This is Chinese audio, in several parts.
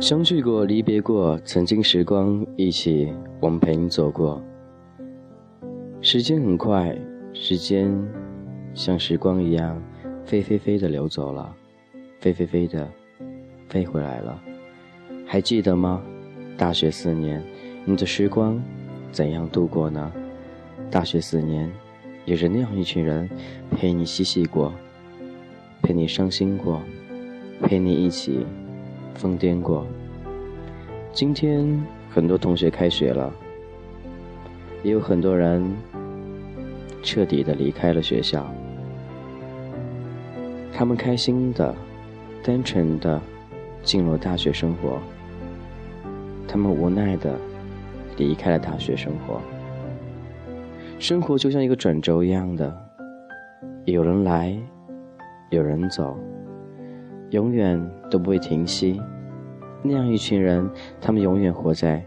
相聚过，离别过，曾经时光一起，我们陪你走过。时间很快，时间像时光一样，飞飞飞的流走了，飞飞飞的飞回来了。还记得吗？大学四年，你的时光怎样度过呢？大学四年，有着那样一群人陪你嬉戏过，陪你伤心过，陪你一起疯癫过。今天很多同学开学了，也有很多人彻底的离开了学校。他们开心的、单纯的进入大学生活，他们无奈的离开了大学生活。生活就像一个转轴一样的，有人来，有人走，永远都不会停息。那样一群人，他们永远活在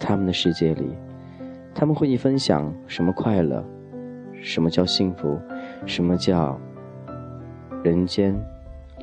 他们的世界里，他们会你分享什么快乐，什么叫幸福，什么叫人间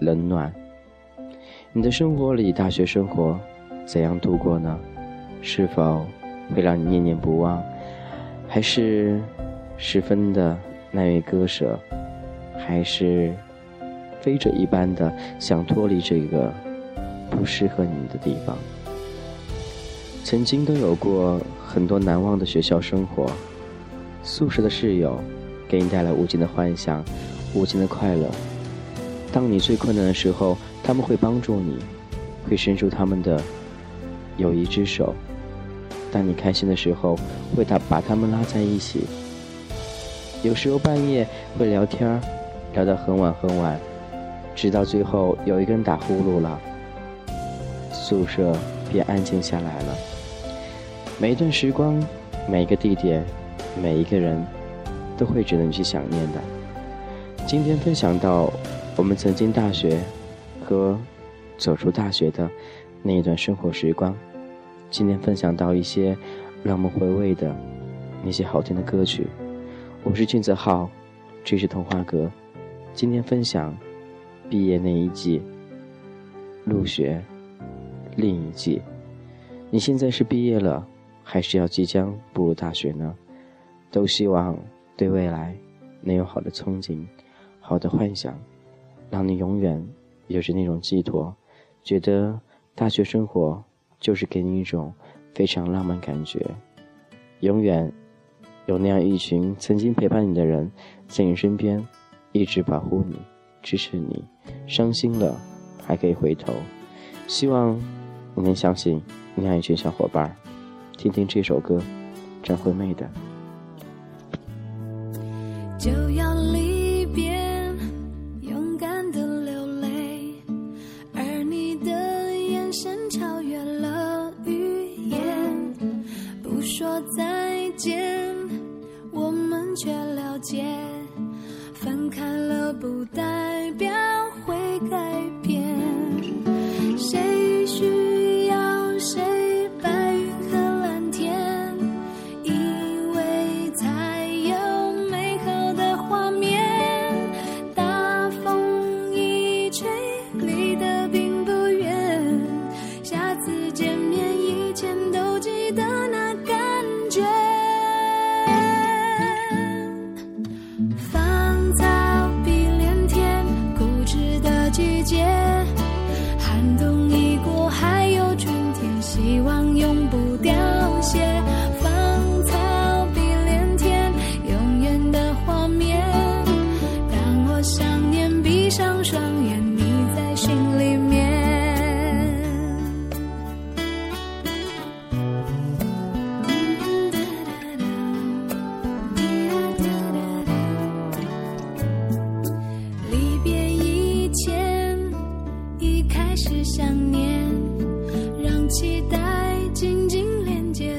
冷暖。你的生活里，大学生活怎样度过呢？是否会让你念念不忘？还是十分的难以割舍，还是飞着一般的想脱离这个不适合你的地方？曾经都有过很多难忘的学校生活，宿舍的室友给你带来无尽的幻想，无尽的快乐。当你最困难的时候，他们会帮助你，会伸出他们的友谊之手。当你开心的时候，会他把他们拉在一起。有时候半夜会聊天聊到很晚很晚，直到最后有一个人打呼噜了，宿舍便安静下来了。每一段时光，每一个地点，每一个人，都会值得你去想念的。今天分享到我们曾经大学和走出大学的那一段生活时光。今天分享到一些让我们回味的那些好听的歌曲。我是俊泽浩，这是童话阁。今天分享毕业那一季，入学另一季。你现在是毕业了，还是要即将步入大学呢？都希望对未来能有好的憧憬，好的幻想，让你永远有着那种寄托，觉得大学生活。就是给你一种非常浪漫感觉，永远有那样一群曾经陪伴你的人在你身边，一直保护你、支持你。伤心了还可以回头，希望你能相信你爱一群小伙伴。听听这首歌，张惠妹的。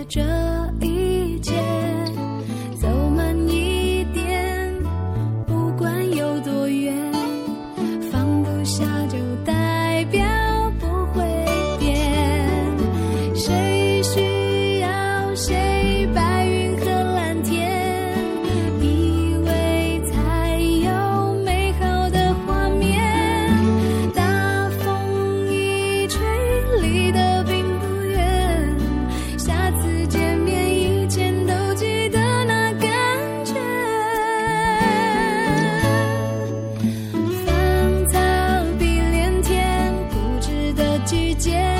着见。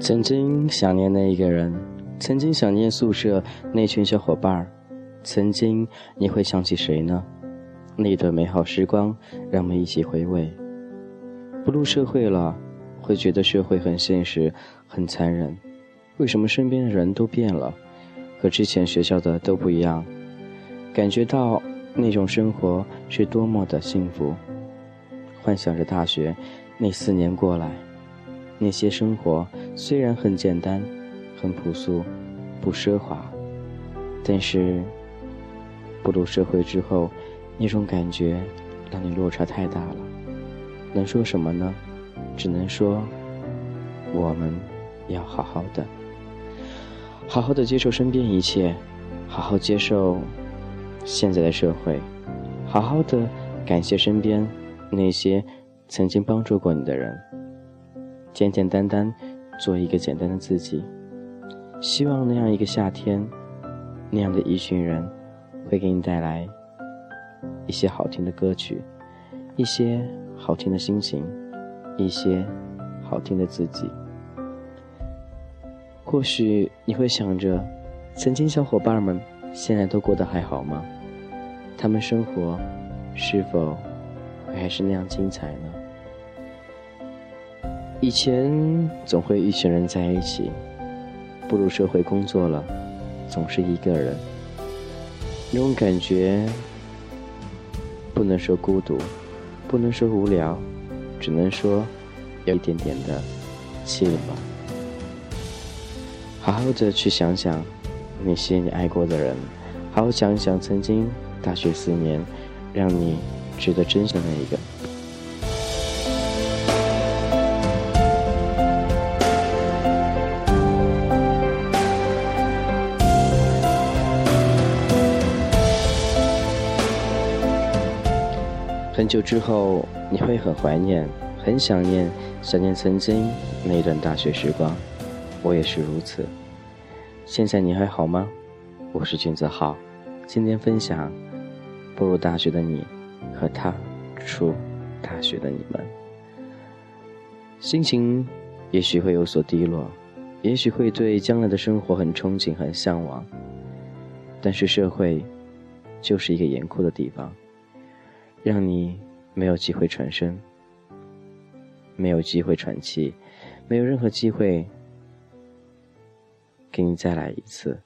曾经想念那一个人，曾经想念宿舍那群小伙伴儿，曾经你会想起谁呢？那段美好时光，让我们一起回味。步入社会了，会觉得社会很现实，很残忍。为什么身边的人都变了，和之前学校的都不一样？感觉到那种生活是多么的幸福，幻想着大学那四年过来。那些生活虽然很简单、很朴素、不奢华，但是步入社会之后，那种感觉让你落差太大了。能说什么呢？只能说我们要好好的，好好的接受身边一切，好好接受现在的社会，好好的感谢身边那些曾经帮助过你的人。简简单单做一个简单的自己，希望那样一个夏天，那样的一群人，会给你带来一些好听的歌曲，一些好听的心情，一些好听的自己。或许你会想着，曾经小伙伴们现在都过得还好吗？他们生活是否还是那样精彩呢？以前总会一群人在一起，步入社会工作了，总是一个人。那种感觉，不能说孤独，不能说无聊，只能说有一点点的寂寞。好好的去想想那些你爱过的人，好好想想曾经大学四年让你值得珍惜的那一个。很久之后，你会很怀念，很想念，想念曾经那段大学时光。我也是如此。现在你还好吗？我是君子浩，今天分享步入大学的你和他出大学的你们，心情也许会有所低落，也许会对将来的生活很憧憬、很向往。但是社会就是一个严酷的地方。让你没有机会喘声，没有机会喘气，没有任何机会给你再来一次。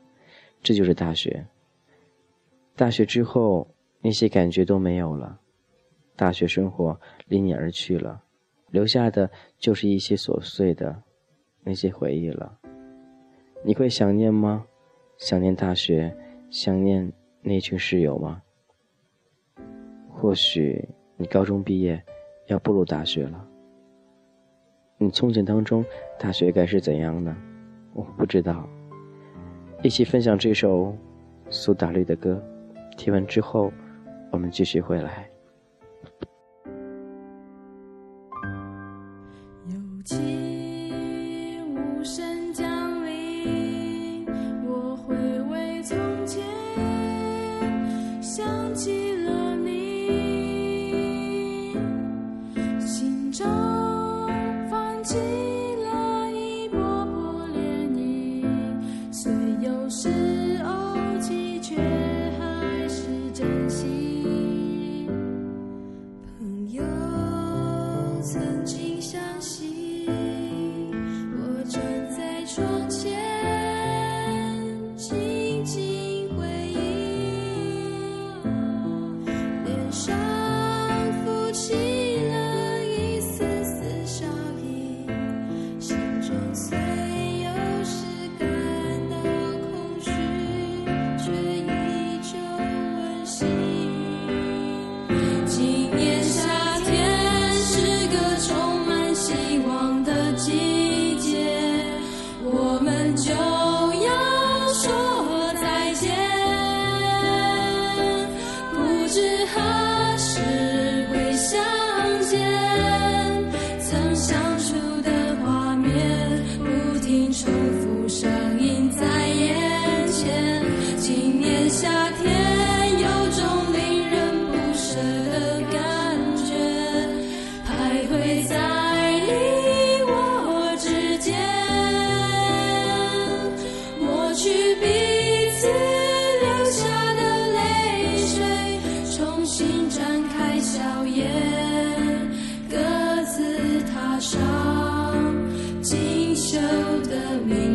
这就是大学。大学之后，那些感觉都没有了，大学生活离你而去了，留下的就是一些琐碎的那些回忆了。你会想念吗？想念大学，想念那群室友吗？或许你高中毕业，要步入大学了。你憧憬当中大学该是怎样呢？我不知道。一起分享这首苏打绿的歌，听完之后，我们继续回来。旧的名。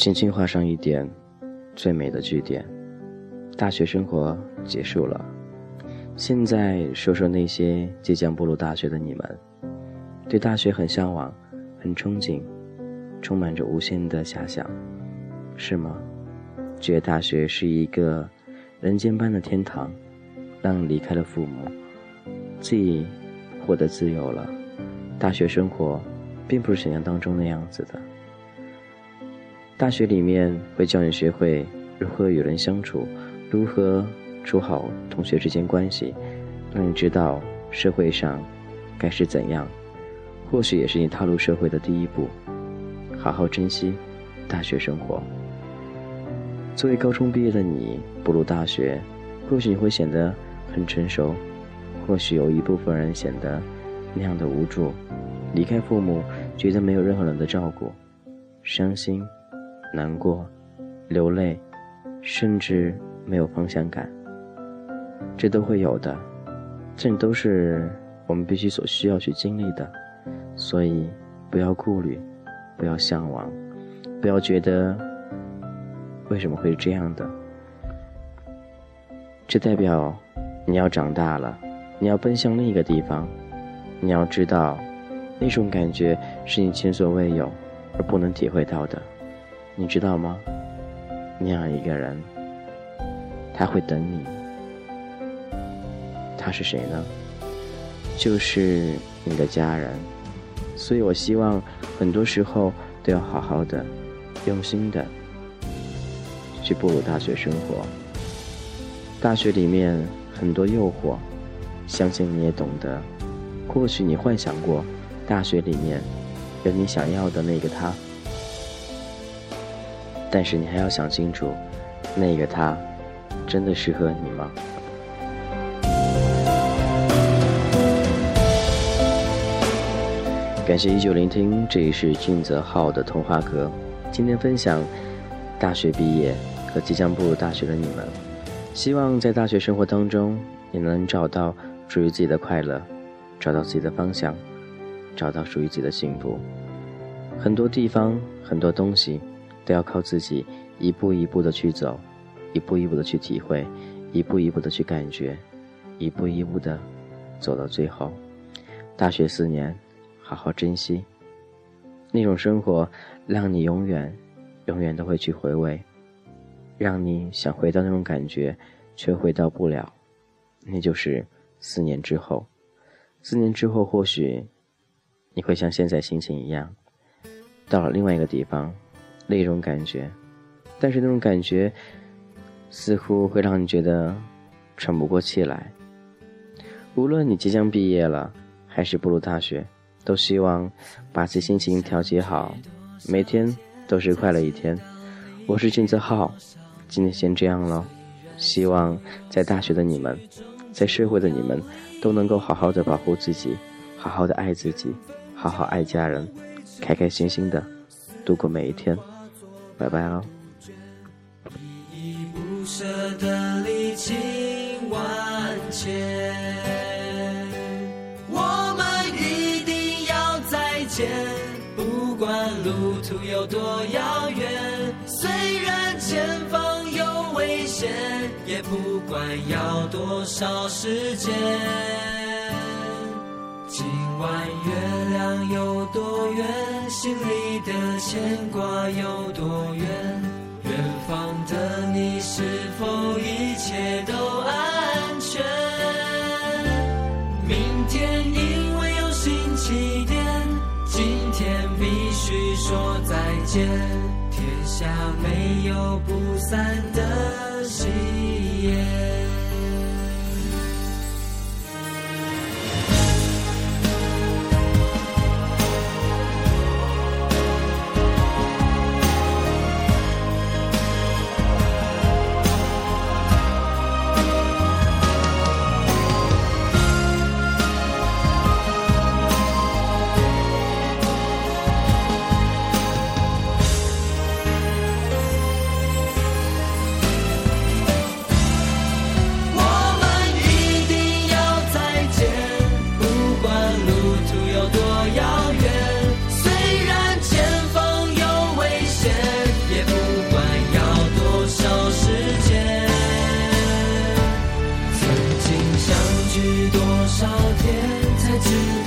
轻轻画上一点最美的句点。大学生活结束了，现在说说那些即将步入大学的你们，对大学很向往，很憧憬，充满着无限的遐想，是吗？觉得大学是一个人间般的天堂，让离开了父母，自己获得自由了。大学生活并不是想象当中那样子的。大学里面会教你学会如何与人相处，如何处好同学之间关系，让你知道社会上该是怎样。或许也是你踏入社会的第一步。好好珍惜大学生活。作为高中毕业的你，步入大学，或许你会显得很成熟，或许有一部分人显得那样的无助，离开父母，觉得没有任何人的照顾，伤心。难过、流泪，甚至没有方向感，这都会有的，这都是我们必须所需要去经历的。所以，不要顾虑，不要向往，不要觉得为什么会是这样的。这代表你要长大了，你要奔向另一个地方，你要知道，那种感觉是你前所未有而不能体会到的。你知道吗？那样一个人，他会等你。他是谁呢？就是你的家人。所以我希望很多时候都要好好的、用心的去步入大学生活。大学里面很多诱惑，相信你也懂得。或许你幻想过，大学里面有你想要的那个他。但是你还要想清楚，那个他真的适合你吗？感谢依旧聆听，这里是俊泽浩的童话阁，今天分享大学毕业和即将步入大学的你们，希望在大学生活当中，你能找到属于自己的快乐，找到自己的方向，找到属于自己的幸福。很多地方，很多东西。都要靠自己一步一步的去走，一步一步的去体会，一步一步的去感觉，一步一步的走到最后。大学四年，好好珍惜。那种生活，让你永远、永远都会去回味，让你想回到那种感觉，却回到不了。那就是四年之后。四年之后，或许你会像现在心情一样，到了另外一个地方，那种感觉，但是那种感觉，似乎会让你觉得喘不过气来。无论你即将毕业了。还是步入大学，都希望把自己心情调节好，每天都是快乐一天。我是俊泽浩，今天先这样了。希望在大学的你们，在社会的你们，都能够好好的保护自己，好好的爱自己，好好爱家人，开开心心的度过每一天。拜拜喽。不管路途有多遥远，虽然前方有危险，也不管要多少时间。今晚月亮有多圆，心里的牵挂有多远？远方的你是否一切都安全？明天因为有新起点。今天必须说再见，天下没有不散的喜宴。见。